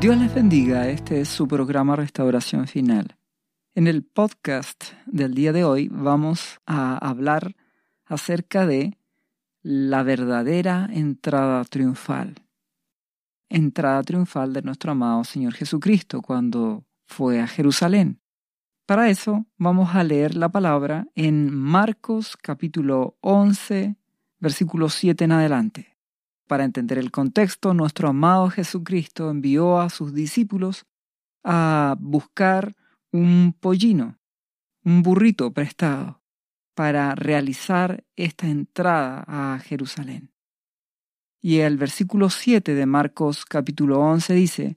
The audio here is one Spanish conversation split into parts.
Dios les bendiga, este es su programa Restauración Final. En el podcast del día de hoy vamos a hablar acerca de la verdadera entrada triunfal. Entrada triunfal de nuestro amado Señor Jesucristo cuando fue a Jerusalén. Para eso vamos a leer la palabra en Marcos capítulo 11, versículo 7 en adelante. Para entender el contexto, nuestro amado Jesucristo envió a sus discípulos a buscar un pollino, un burrito prestado, para realizar esta entrada a Jerusalén. Y el versículo 7 de Marcos capítulo 11 dice,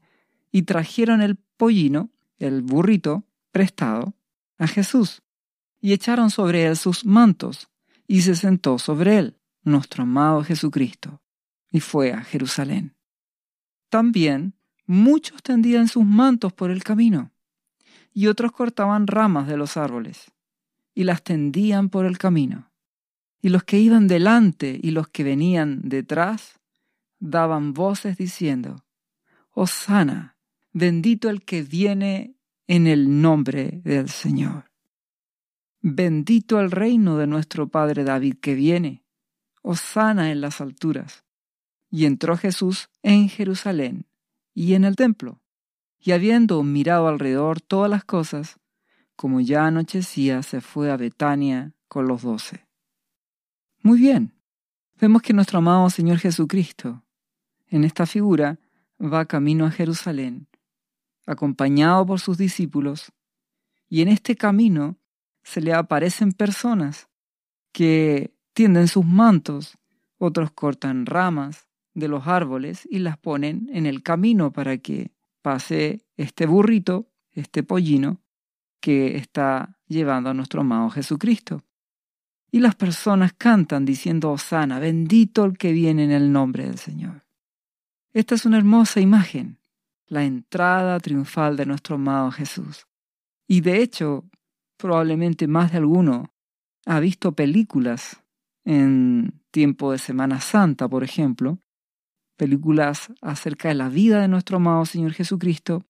y trajeron el pollino, el burrito, prestado, a Jesús, y echaron sobre él sus mantos, y se sentó sobre él, nuestro amado Jesucristo y fue a Jerusalén. También muchos tendían sus mantos por el camino, y otros cortaban ramas de los árboles, y las tendían por el camino. Y los que iban delante y los que venían detrás daban voces diciendo, Hosana, bendito el que viene en el nombre del Señor. Bendito el reino de nuestro Padre David que viene, Hosana en las alturas. Y entró Jesús en Jerusalén y en el templo, y habiendo mirado alrededor todas las cosas, como ya anochecía, se fue a Betania con los doce. Muy bien, vemos que nuestro amado Señor Jesucristo, en esta figura, va camino a Jerusalén, acompañado por sus discípulos, y en este camino se le aparecen personas que tienden sus mantos, otros cortan ramas, de los árboles y las ponen en el camino para que pase este burrito, este pollino, que está llevando a nuestro amado Jesucristo. Y las personas cantan diciendo, Osana, bendito el que viene en el nombre del Señor. Esta es una hermosa imagen, la entrada triunfal de nuestro amado Jesús. Y de hecho, probablemente más de alguno ha visto películas en tiempo de Semana Santa, por ejemplo, películas acerca de la vida de nuestro amado Señor Jesucristo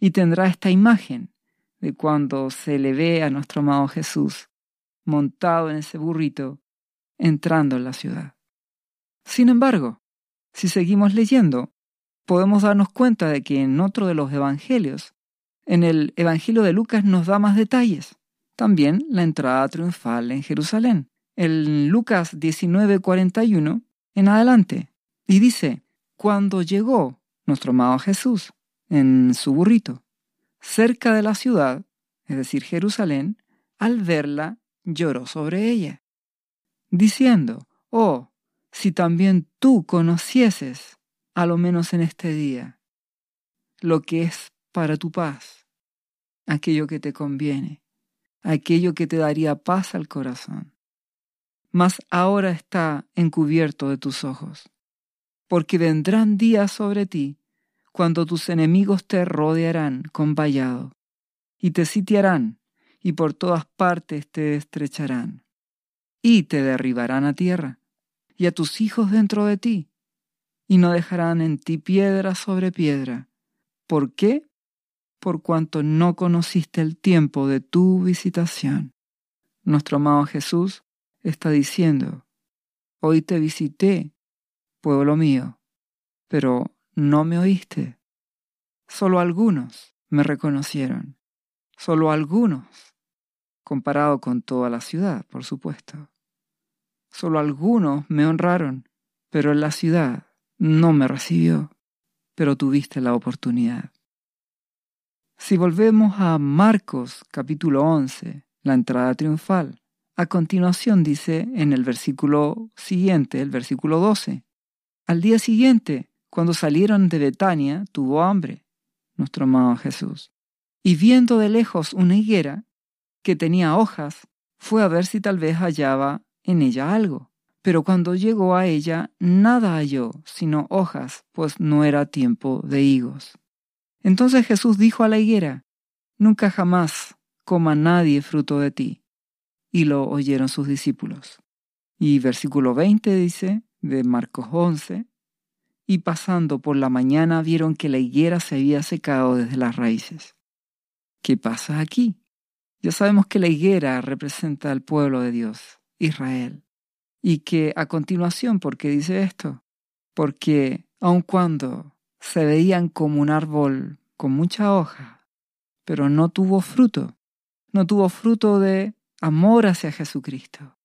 y tendrá esta imagen de cuando se le ve a nuestro amado Jesús montado en ese burrito entrando en la ciudad. Sin embargo, si seguimos leyendo, podemos darnos cuenta de que en otro de los evangelios, en el Evangelio de Lucas nos da más detalles. También la entrada triunfal en Jerusalén. En Lucas 19:41 en adelante. Y dice, cuando llegó nuestro amado Jesús en su burrito cerca de la ciudad, es decir, Jerusalén, al verla lloró sobre ella, diciendo, oh, si también tú conocieses, a lo menos en este día, lo que es para tu paz, aquello que te conviene, aquello que te daría paz al corazón. Mas ahora está encubierto de tus ojos porque vendrán días sobre ti cuando tus enemigos te rodearán con vallado, y te sitiarán, y por todas partes te estrecharán, y te derribarán a tierra, y a tus hijos dentro de ti, y no dejarán en ti piedra sobre piedra. ¿Por qué? Por cuanto no conociste el tiempo de tu visitación. Nuestro amado Jesús está diciendo, hoy te visité pueblo mío, pero no me oíste. Solo algunos me reconocieron, solo algunos, comparado con toda la ciudad, por supuesto. Solo algunos me honraron, pero en la ciudad no me recibió, pero tuviste la oportunidad. Si volvemos a Marcos capítulo 11, la entrada triunfal, a continuación dice en el versículo siguiente, el versículo 12, al día siguiente, cuando salieron de Betania, tuvo hambre, nuestro amado Jesús. Y viendo de lejos una higuera que tenía hojas, fue a ver si tal vez hallaba en ella algo. Pero cuando llegó a ella, nada halló, sino hojas, pues no era tiempo de higos. Entonces Jesús dijo a la higuera, Nunca jamás coma nadie fruto de ti. Y lo oyeron sus discípulos. Y versículo 20 dice, de Marcos 11, y pasando por la mañana vieron que la higuera se había secado desde las raíces. ¿Qué pasa aquí? Ya sabemos que la higuera representa al pueblo de Dios, Israel, y que a continuación, ¿por qué dice esto? Porque aun cuando se veían como un árbol con mucha hoja, pero no tuvo fruto, no tuvo fruto de amor hacia Jesucristo,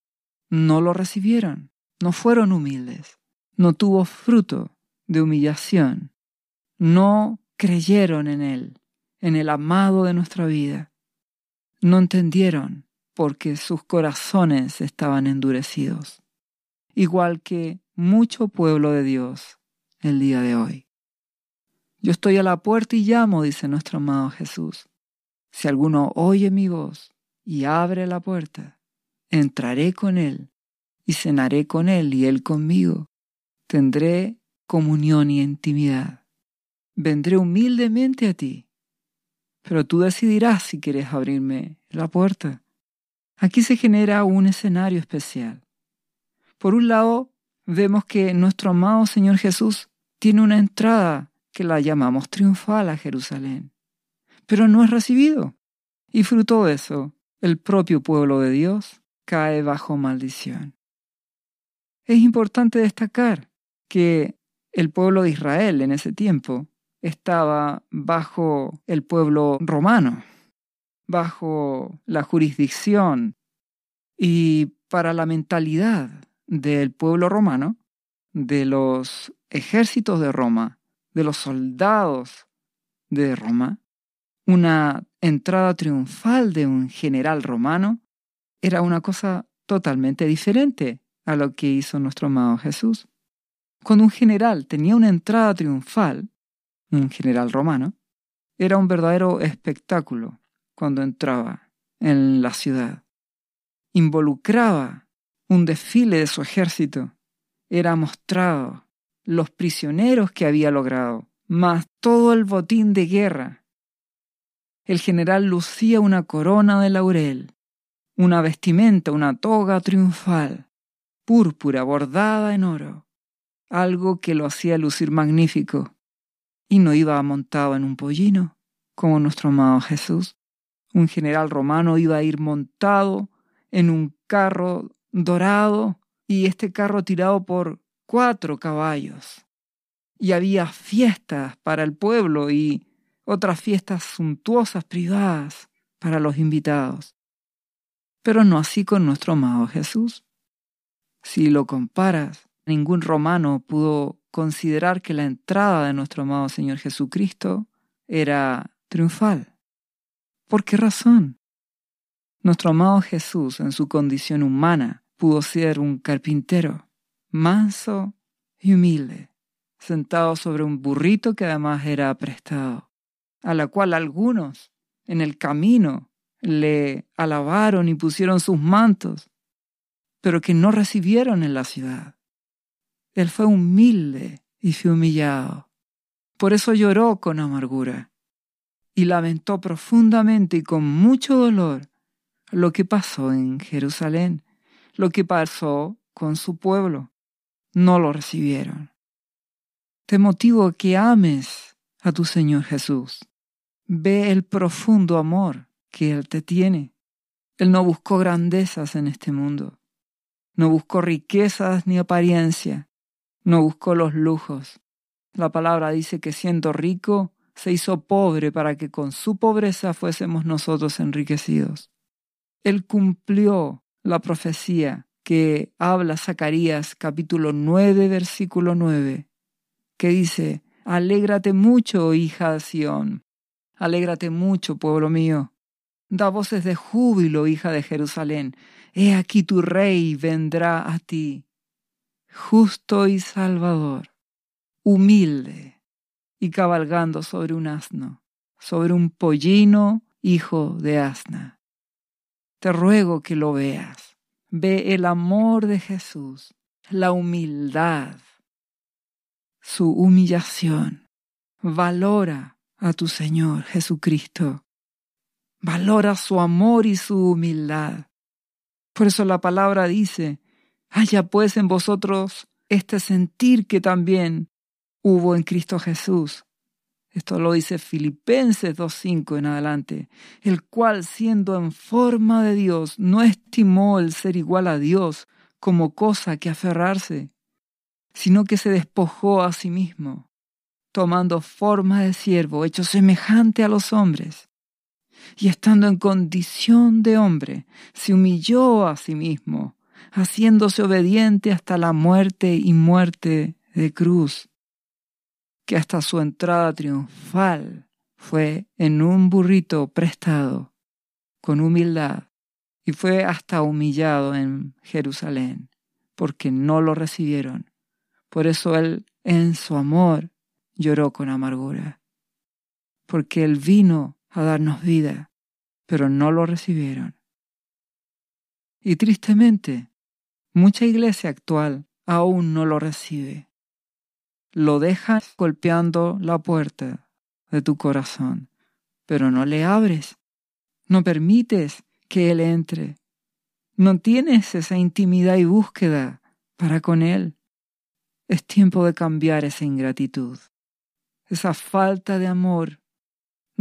no lo recibieron, no fueron humildes, no tuvo fruto de humillación, no creyeron en Él, en el amado de nuestra vida, no entendieron porque sus corazones estaban endurecidos, igual que mucho pueblo de Dios el día de hoy. Yo estoy a la puerta y llamo, dice nuestro amado Jesús. Si alguno oye mi voz y abre la puerta, entraré con él y cenaré con él y él conmigo. Tendré comunión y intimidad. Vendré humildemente a ti pero tú decidirás si quieres abrirme la puerta. Aquí se genera un escenario especial. Por un lado, vemos que nuestro amado Señor Jesús tiene una entrada que la llamamos triunfal a Jerusalén, pero no es recibido. Y fruto de eso, el propio pueblo de Dios cae bajo maldición. Es importante destacar que el pueblo de Israel en ese tiempo estaba bajo el pueblo romano, bajo la jurisdicción y para la mentalidad del pueblo romano, de los ejércitos de Roma, de los soldados de Roma, una entrada triunfal de un general romano era una cosa totalmente diferente a lo que hizo nuestro amado Jesús. Cuando un general tenía una entrada triunfal, un general romano, era un verdadero espectáculo cuando entraba en la ciudad. Involucraba un desfile de su ejército. Era mostrado los prisioneros que había logrado, más todo el botín de guerra. El general lucía una corona de laurel, una vestimenta, una toga triunfal, púrpura bordada en oro, algo que lo hacía lucir magnífico y no iba montado en un pollino, como nuestro amado Jesús. Un general romano iba a ir montado en un carro dorado y este carro tirado por cuatro caballos. Y había fiestas para el pueblo y otras fiestas suntuosas privadas para los invitados. Pero no así con nuestro amado Jesús. Si lo comparas, ningún romano pudo considerar que la entrada de nuestro amado Señor Jesucristo era triunfal. ¿Por qué razón? Nuestro amado Jesús, en su condición humana, pudo ser un carpintero, manso y humilde, sentado sobre un burrito que además era prestado, a la cual algunos en el camino le alabaron y pusieron sus mantos, pero que no recibieron en la ciudad. Él fue humilde y fue humillado. Por eso lloró con amargura y lamentó profundamente y con mucho dolor lo que pasó en Jerusalén, lo que pasó con su pueblo. No lo recibieron. Te motivo que ames a tu Señor Jesús. Ve el profundo amor que Él te tiene. Él no buscó grandezas en este mundo. No buscó riquezas ni apariencia. No buscó los lujos. La palabra dice que siendo rico, se hizo pobre para que con su pobreza fuésemos nosotros enriquecidos. Él cumplió la profecía que habla Zacarías capítulo 9 versículo 9, que dice, Alégrate mucho, hija de Sión, alégrate mucho, pueblo mío. Da voces de júbilo, hija de Jerusalén. He aquí tu rey vendrá a ti justo y salvador, humilde y cabalgando sobre un asno, sobre un pollino hijo de asna. Te ruego que lo veas. Ve el amor de Jesús, la humildad, su humillación. Valora a tu Señor Jesucristo. Valora su amor y su humildad. Por eso la palabra dice, Haya pues en vosotros este sentir que también hubo en Cristo Jesús. Esto lo dice Filipenses 2.5 en adelante, el cual siendo en forma de Dios no estimó el ser igual a Dios como cosa que aferrarse, sino que se despojó a sí mismo, tomando forma de siervo, hecho semejante a los hombres, y estando en condición de hombre, se humilló a sí mismo, haciéndose obediente hasta la muerte y muerte de cruz, que hasta su entrada triunfal fue en un burrito prestado, con humildad, y fue hasta humillado en Jerusalén, porque no lo recibieron. Por eso él, en su amor, lloró con amargura, porque él vino a darnos vida, pero no lo recibieron. Y tristemente, mucha iglesia actual aún no lo recibe. Lo dejas golpeando la puerta de tu corazón, pero no le abres, no permites que Él entre. No tienes esa intimidad y búsqueda para con Él. Es tiempo de cambiar esa ingratitud, esa falta de amor.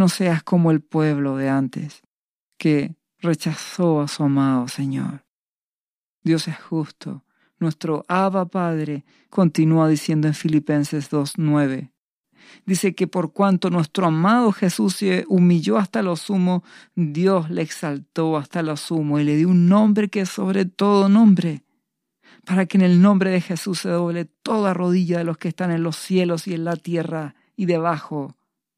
No seas como el pueblo de antes, que rechazó a su amado Señor. Dios es justo. Nuestro Abba Padre continúa diciendo en Filipenses 2.9 dice que por cuanto nuestro amado Jesús se humilló hasta lo sumo, Dios le exaltó hasta lo sumo y le dio un nombre que es sobre todo nombre, para que en el nombre de Jesús se doble toda rodilla de los que están en los cielos y en la tierra y debajo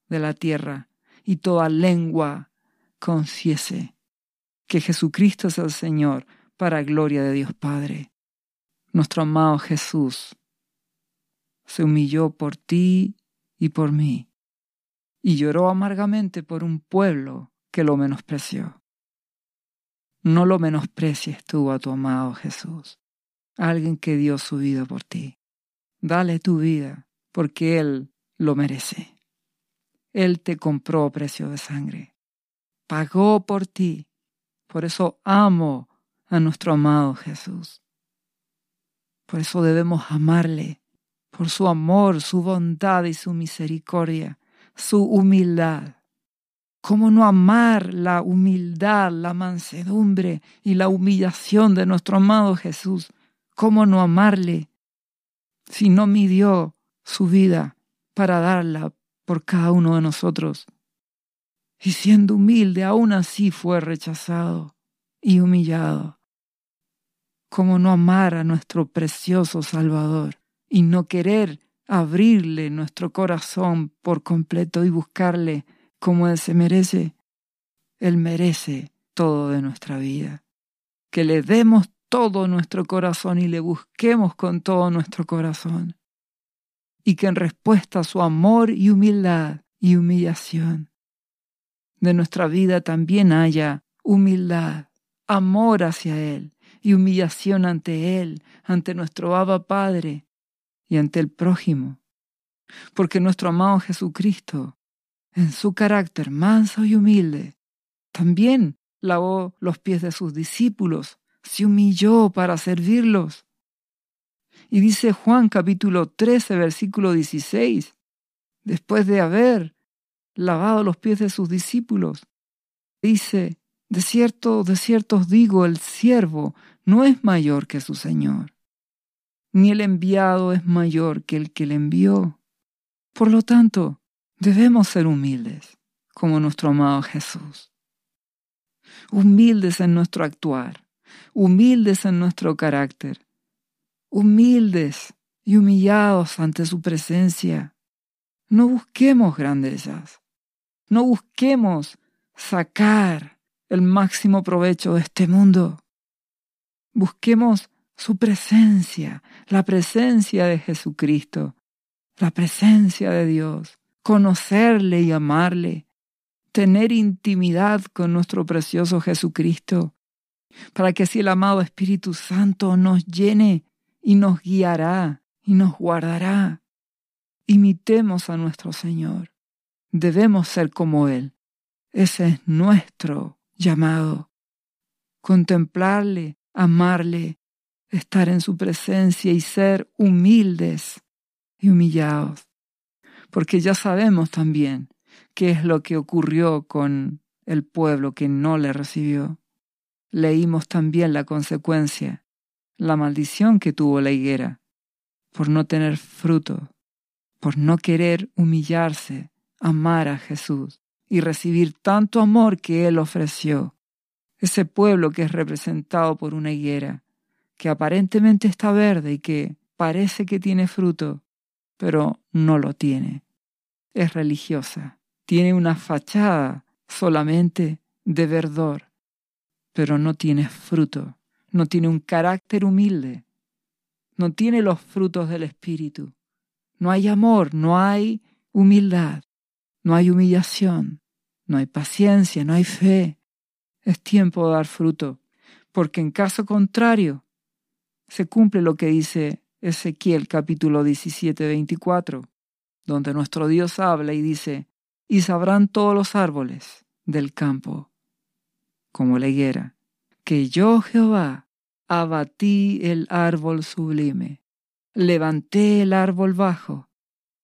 de la tierra, y toda lengua confiese que Jesucristo es el Señor para gloria de Dios Padre. Nuestro amado Jesús se humilló por ti y por mí, y lloró amargamente por un pueblo que lo menospreció. No lo menosprecies tú a tu amado Jesús, alguien que dio su vida por ti. Dale tu vida, porque Él lo merece. Él te compró precio de sangre. Pagó por ti. Por eso amo a nuestro amado Jesús. Por eso debemos amarle por su amor, su bondad y su misericordia, su humildad. ¿Cómo no amar la humildad, la mansedumbre y la humillación de nuestro amado Jesús? ¿Cómo no amarle si no midió su vida para darla por cada uno de nosotros? Y siendo humilde, aún así fue rechazado y humillado. ¿Cómo no amar a nuestro precioso Salvador? y no querer abrirle nuestro corazón por completo y buscarle como Él se merece. Él merece todo de nuestra vida. Que le demos todo nuestro corazón y le busquemos con todo nuestro corazón. Y que en respuesta a su amor y humildad y humillación de nuestra vida también haya humildad, amor hacia Él y humillación ante Él, ante nuestro Abba Padre, y ante el prójimo. Porque nuestro amado Jesucristo, en su carácter manso y humilde, también lavó los pies de sus discípulos, se humilló para servirlos. Y dice Juan capítulo 13, versículo 16, después de haber lavado los pies de sus discípulos, dice, de cierto, de cierto os digo, el siervo no es mayor que su Señor ni el enviado es mayor que el que le envió. Por lo tanto, debemos ser humildes, como nuestro amado Jesús. Humildes en nuestro actuar, humildes en nuestro carácter, humildes y humillados ante su presencia. No busquemos grandezas, no busquemos sacar el máximo provecho de este mundo. Busquemos su presencia, la presencia de Jesucristo, la presencia de Dios, conocerle y amarle, tener intimidad con nuestro precioso Jesucristo, para que así el amado Espíritu Santo nos llene y nos guiará y nos guardará. Imitemos a nuestro Señor. Debemos ser como Él. Ese es nuestro llamado. Contemplarle, amarle estar en su presencia y ser humildes y humillados porque ya sabemos también qué es lo que ocurrió con el pueblo que no le recibió. Leímos también la consecuencia, la maldición que tuvo la higuera, por no tener fruto, por no querer humillarse, amar a Jesús y recibir tanto amor que Él ofreció. Ese pueblo que es representado por una higuera, que aparentemente está verde y que parece que tiene fruto, pero no lo tiene. Es religiosa, tiene una fachada solamente de verdor, pero no tiene fruto, no tiene un carácter humilde, no tiene los frutos del Espíritu. No hay amor, no hay humildad, no hay humillación, no hay paciencia, no hay fe. Es tiempo de dar fruto, porque en caso contrario se cumple lo que dice Ezequiel capítulo 17, 24, donde nuestro Dios habla y dice, y sabrán todos los árboles del campo, como la higuera, que yo Jehová abatí el árbol sublime, levanté el árbol bajo,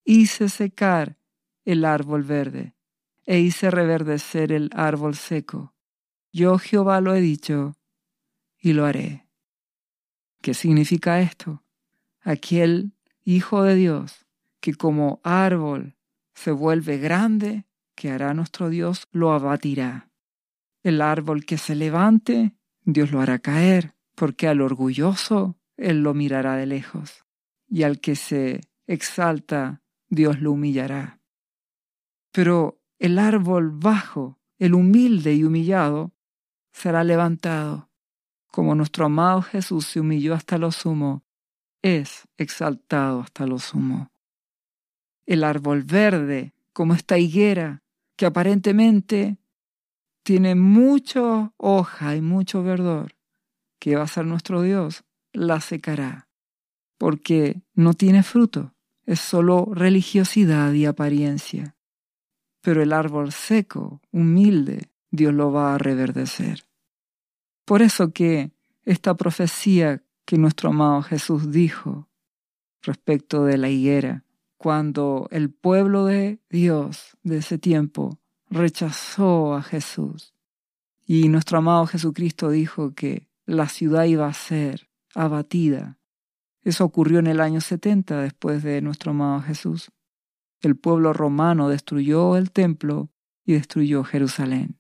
hice secar el árbol verde, e hice reverdecer el árbol seco. Yo Jehová lo he dicho, y lo haré. ¿Qué significa esto? Aquel Hijo de Dios que como árbol se vuelve grande, que hará nuestro Dios, lo abatirá. El árbol que se levante, Dios lo hará caer, porque al orgulloso Él lo mirará de lejos, y al que se exalta, Dios lo humillará. Pero el árbol bajo, el humilde y humillado, será levantado, como nuestro amado Jesús se humilló hasta lo sumo, es exaltado hasta lo sumo el árbol verde, como esta higuera, que aparentemente tiene mucha hoja y mucho verdor, que va a ser nuestro Dios, la secará, porque no tiene fruto, es solo religiosidad y apariencia. Pero el árbol seco, humilde, Dios lo va a reverdecer. Por eso que esta profecía que nuestro amado Jesús dijo respecto de la higuera, cuando el pueblo de Dios de ese tiempo rechazó a Jesús. Y nuestro amado Jesucristo dijo que la ciudad iba a ser abatida. Eso ocurrió en el año 70 después de nuestro amado Jesús. El pueblo romano destruyó el templo y destruyó Jerusalén,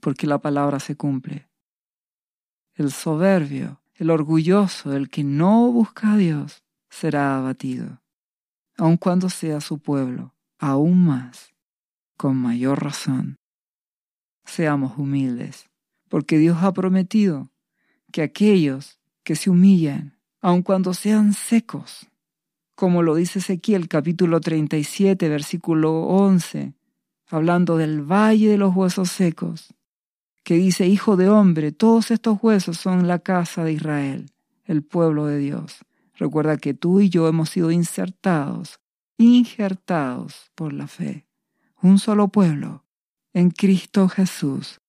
porque la palabra se cumple. El soberbio, el orgulloso, el que no busca a Dios, será abatido aun cuando sea su pueblo, aún más, con mayor razón. Seamos humildes, porque Dios ha prometido que aquellos que se humillan, aun cuando sean secos, como lo dice Ezequiel capítulo 37, versículo 11, hablando del valle de los huesos secos, que dice, Hijo de hombre, todos estos huesos son la casa de Israel, el pueblo de Dios. Recuerda que tú y yo hemos sido insertados, injertados por la fe, un solo pueblo, en Cristo Jesús.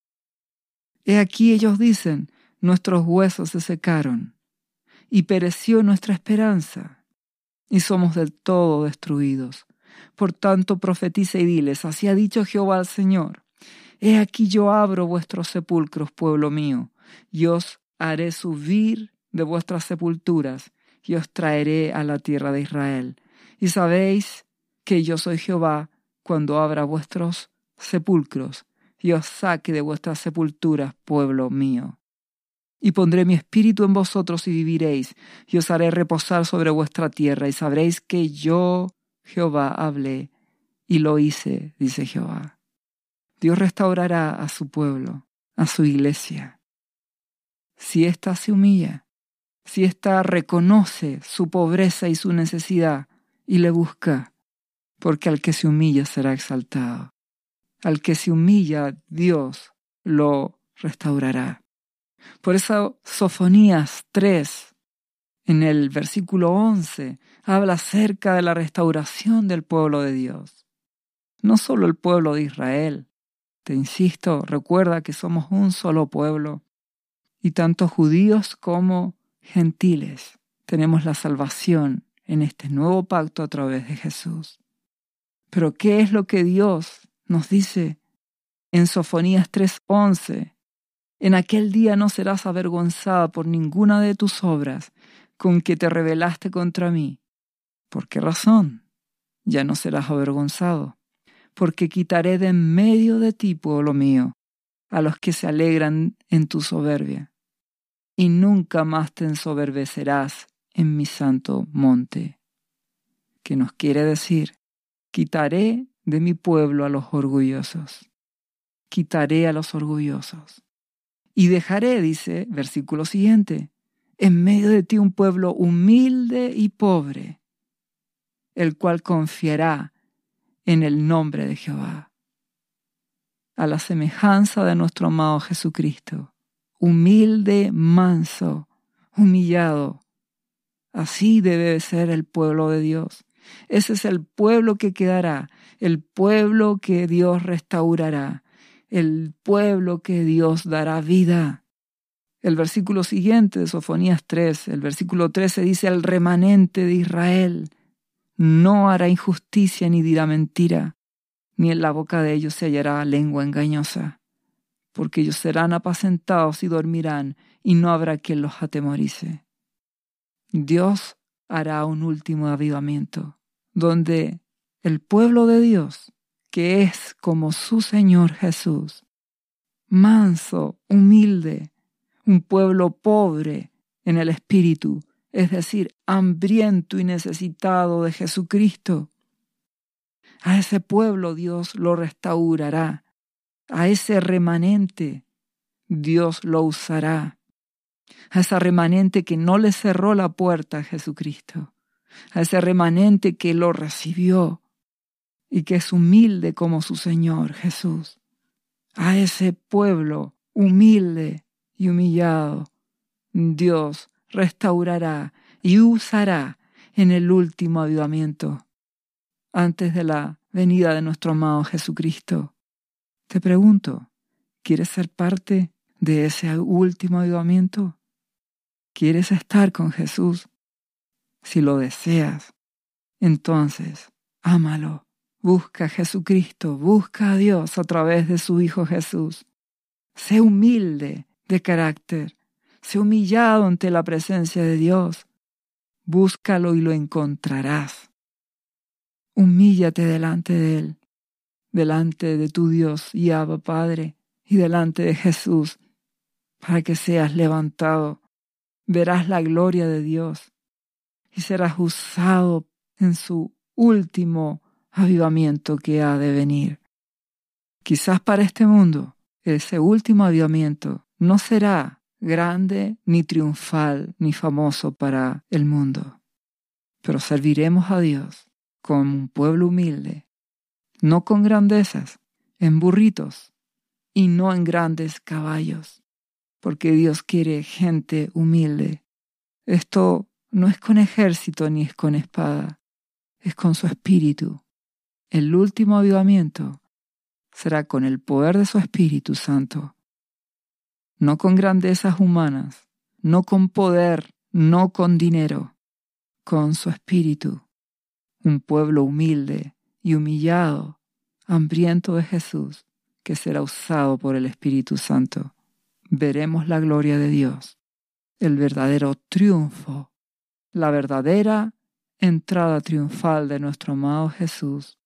He aquí ellos dicen, nuestros huesos se secaron, y pereció nuestra esperanza, y somos del todo destruidos. Por tanto, profetiza y diles, así ha dicho Jehová al Señor, He aquí yo abro vuestros sepulcros, pueblo mío, y os haré subir de vuestras sepulturas, y os traeré a la tierra de Israel. Y sabéis que yo soy Jehová cuando abra vuestros sepulcros y os saque de vuestras sepulturas, pueblo mío. Y pondré mi espíritu en vosotros y viviréis, y os haré reposar sobre vuestra tierra, y sabréis que yo, Jehová, hablé, y lo hice, dice Jehová. Dios restaurará a su pueblo, a su iglesia. Si ésta se humilla, si ésta reconoce su pobreza y su necesidad y le busca, porque al que se humilla será exaltado. Al que se humilla, Dios lo restaurará. Por eso Sofonías 3, en el versículo 11, habla acerca de la restauración del pueblo de Dios. No solo el pueblo de Israel. Te insisto, recuerda que somos un solo pueblo y tanto judíos como gentiles tenemos la salvación en este nuevo pacto a través de Jesús. Pero ¿qué es lo que Dios nos dice en Sofonías 3:11? En aquel día no serás avergonzada por ninguna de tus obras con que te rebelaste contra mí. ¿Por qué razón? Ya no serás avergonzado, porque quitaré de en medio de ti, pueblo mío, a los que se alegran en tu soberbia, y nunca más te ensoberbecerás en mi santo monte. ¿Qué nos quiere decir? Quitaré de mi pueblo a los orgullosos. Quitaré a los orgullosos. Y dejaré, dice, versículo siguiente, en medio de ti un pueblo humilde y pobre, el cual confiará en el nombre de Jehová. A la semejanza de nuestro amado Jesucristo, humilde, manso, humillado. Así debe ser el pueblo de Dios. Ese es el pueblo que quedará, el pueblo que Dios restaurará, el pueblo que Dios dará vida. El versículo siguiente de Sofonías 3, el versículo 13 dice, el remanente de Israel no hará injusticia ni dirá mentira, ni en la boca de ellos se hallará lengua engañosa, porque ellos serán apacentados y dormirán, y no habrá quien los atemorice. Dios hará un último avivamiento, donde el pueblo de Dios que es como su Señor Jesús, manso, humilde, un pueblo pobre en el espíritu, es decir, hambriento y necesitado de Jesucristo. A ese pueblo Dios lo restaurará, a ese remanente Dios lo usará, a ese remanente que no le cerró la puerta a Jesucristo, a ese remanente que lo recibió, y que es humilde como su Señor Jesús. A ese pueblo humilde y humillado, Dios restaurará y usará en el último avivamiento, antes de la venida de nuestro amado Jesucristo. Te pregunto, ¿quieres ser parte de ese último avivamiento? ¿Quieres estar con Jesús? Si lo deseas, entonces ámalo Busca a Jesucristo, busca a Dios a través de su Hijo Jesús. Sé humilde de carácter, sé humillado ante la presencia de Dios. Búscalo y lo encontrarás. Humíllate delante de Él, delante de tu Dios y Abba Padre, y delante de Jesús, para que seas levantado. Verás la gloria de Dios y serás usado en su último avivamiento que ha de venir. Quizás para este mundo ese último avivamiento no será grande, ni triunfal, ni famoso para el mundo, pero serviremos a Dios como un pueblo humilde, no con grandezas, en burritos y no en grandes caballos, porque Dios quiere gente humilde. Esto no es con ejército ni es con espada, es con su espíritu, el último avivamiento será con el poder de su Espíritu Santo, no con grandezas humanas, no con poder, no con dinero, con su Espíritu, un pueblo humilde y humillado, hambriento de Jesús, que será usado por el Espíritu Santo. Veremos la gloria de Dios, el verdadero triunfo, la verdadera entrada triunfal de nuestro amado Jesús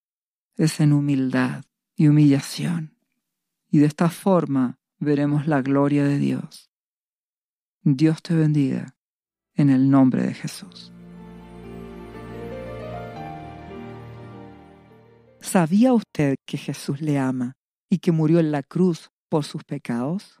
es en humildad y humillación. Y de esta forma veremos la gloria de Dios. Dios te bendiga en el nombre de Jesús. ¿Sabía usted que Jesús le ama y que murió en la cruz por sus pecados?